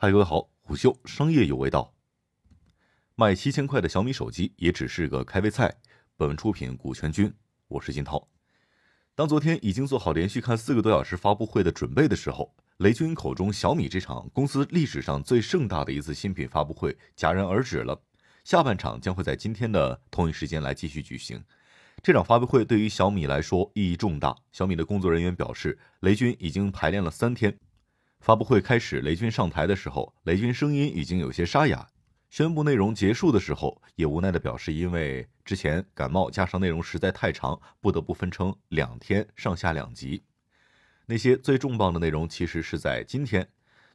嗨，各位好，虎嗅商业有味道。卖七千块的小米手机也只是个开胃菜。本文出品股权君，我是金涛。当昨天已经做好连续看四个多小时发布会的准备的时候，雷军口中小米这场公司历史上最盛大的一次新品发布会戛然而止了。下半场将会在今天的同一时间来继续举行。这场发布会对于小米来说意义重大。小米的工作人员表示，雷军已经排练了三天。发布会开始，雷军上台的时候，雷军声音已经有些沙哑。宣布内容结束的时候，也无奈地表示，因为之前感冒加上内容实在太长，不得不分成两天上下两集。那些最重磅的内容其实是在今天，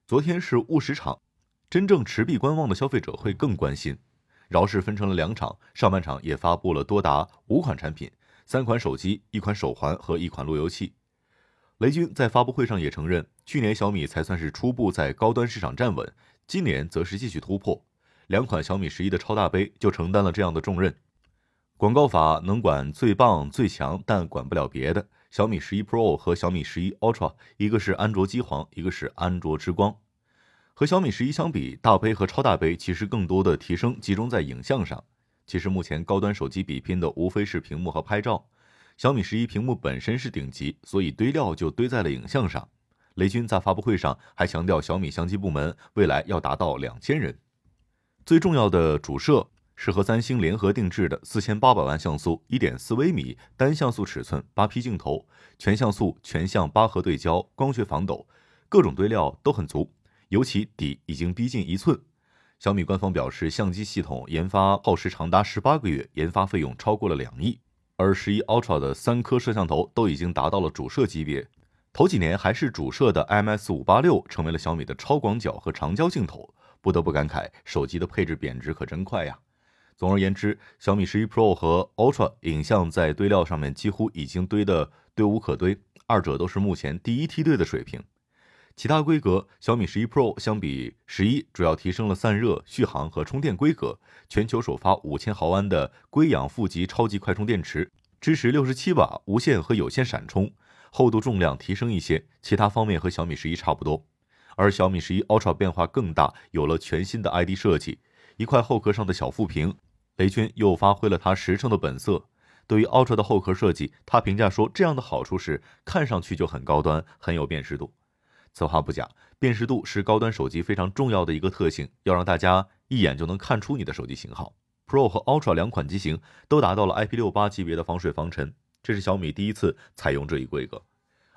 昨天是务实场，真正持币观望的消费者会更关心。饶是分成了两场，上半场也发布了多达五款产品，三款手机、一款手环和一款路由器。雷军在发布会上也承认，去年小米才算是初步在高端市场站稳，今年则是继续突破。两款小米十一的超大杯就承担了这样的重任。广告法能管最棒最强，但管不了别的。小米十一 Pro 和小米十一 Ultra，一个是安卓机皇，一个是安卓之光。和小米十一相比，大杯和超大杯其实更多的提升集中在影像上。其实目前高端手机比拼的无非是屏幕和拍照。小米十一屏幕本身是顶级，所以堆料就堆在了影像上。雷军在发布会上还强调，小米相机部门未来要达到两千人。最重要的主摄是和三星联合定制的四千八百万像素、一点四微米单像素尺寸八 P 镜头，全像素、全像八核对焦，光学防抖，各种堆料都很足，尤其底已经逼近一寸。小米官方表示，相机系统研发耗时长达十八个月，研发费用超过了两亿。而十一 Ultra 的三颗摄像头都已经达到了主摄级别，头几年还是主摄的 IMX 五八六成为了小米的超广角和长焦镜头，不得不感慨手机的配置贬值可真快呀。总而言之，小米十一 Pro 和 Ultra 影像在堆料上面几乎已经堆得堆无可堆，二者都是目前第一梯队的水平。其他规格，小米十一 Pro 相比十一主要提升了散热、续航和充电规格，全球首发五千毫安的硅氧负极超级快充电池，支持六十七瓦无线和有线闪充，厚度重量提升一些，其他方面和小米十一差不多。而小米十一 Ultra 变化更大，有了全新的 ID 设计，一块后壳上的小副屏，雷军又发挥了他实诚的本色。对于 Ultra 的后壳设计，他评价说，这样的好处是看上去就很高端，很有辨识度。此话不假，辨识度是高端手机非常重要的一个特性，要让大家一眼就能看出你的手机型号。Pro 和 Ultra 两款机型都达到了 IP68 级别的防水防尘，这是小米第一次采用这一规格。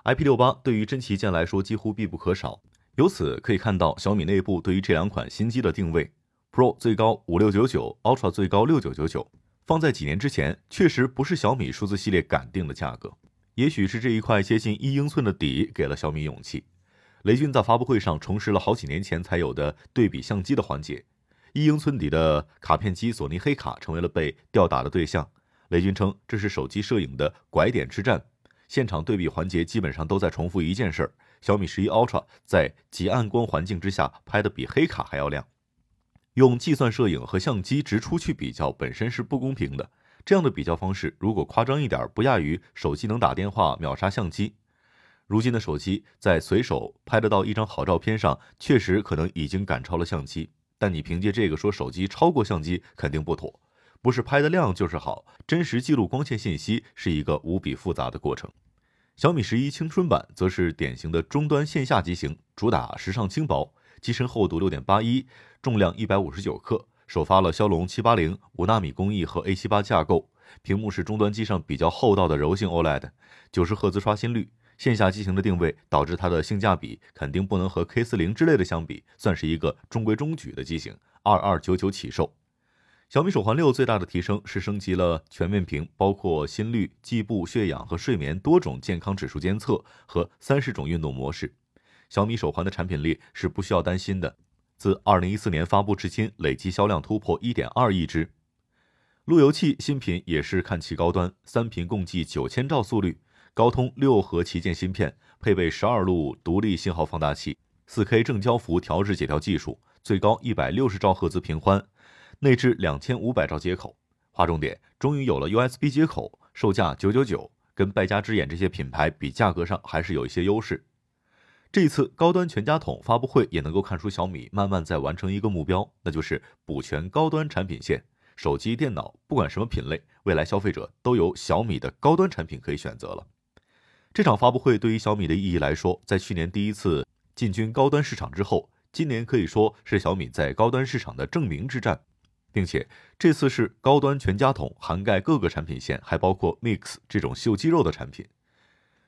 IP68 对于真旗舰来说几乎必不可少，由此可以看到小米内部对于这两款新机的定位：Pro 最高五六九九，Ultra 最高六九九九。放在几年之前，确实不是小米数字系列敢定的价格。也许是这一块接近一英寸的底给了小米勇气。雷军在发布会上重拾了好几年前才有的对比相机的环节，一英寸底的卡片机索尼黑卡成为了被吊打的对象。雷军称这是手机摄影的拐点之战，现场对比环节基本上都在重复一件事儿：小米十一 Ultra 在极暗光环境之下拍的比黑卡还要亮。用计算摄影和相机直出去比较本身是不公平的，这样的比较方式如果夸张一点，不亚于手机能打电话秒杀相机。如今的手机在随手拍得到一张好照片上，确实可能已经赶超了相机。但你凭借这个说手机超过相机，肯定不妥。不是拍的亮就是好，真实记录光线信息是一个无比复杂的过程。小米十一青春版则是典型的中端线下机型，主打时尚轻薄，机身厚度六点八一，重量一百五十九克，首发了骁龙七八零五纳米工艺和 A 七八架构，屏幕是中端机上比较厚道的柔性 OLED，九十赫兹刷新率。线下机型的定位导致它的性价比肯定不能和 K 四零之类的相比，算是一个中规中矩的机型，二二九九起售。小米手环六最大的提升是升级了全面屏，包括心率、计步、血氧和睡眠多种健康指数监测和三十种运动模式。小米手环的产品力是不需要担心的，自二零一四年发布至今，累计销量突破一点二亿只。路由器新品也是看齐高端，三频共计九千兆速率。高通六核旗舰芯片，配备十二路独立信号放大器，四 K 正交幅调制解调技术，最高一百六十兆赫兹频宽，内置两千五百兆接口。划重点，终于有了 USB 接口，售价九九九，跟败家之眼这些品牌比，价格上还是有一些优势。这一次高端全家桶发布会也能够看出小米慢慢在完成一个目标，那就是补全高端产品线。手机、电脑，不管什么品类，未来消费者都有小米的高端产品可以选择了。这场发布会对于小米的意义来说，在去年第一次进军高端市场之后，今年可以说是小米在高端市场的证明之战，并且这次是高端全家桶，涵盖各个产品线，还包括 Mix 这种秀肌肉的产品。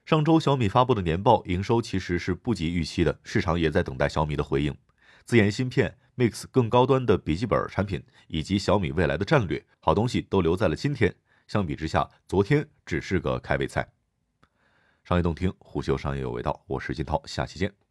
上周小米发布的年报营收其实是不及预期的，市场也在等待小米的回应。自研芯片、Mix 更高端的笔记本产品以及小米未来的战略，好东西都留在了今天。相比之下，昨天只是个开胃菜。商业洞听，虎嗅商业有味道，我是金涛，下期见。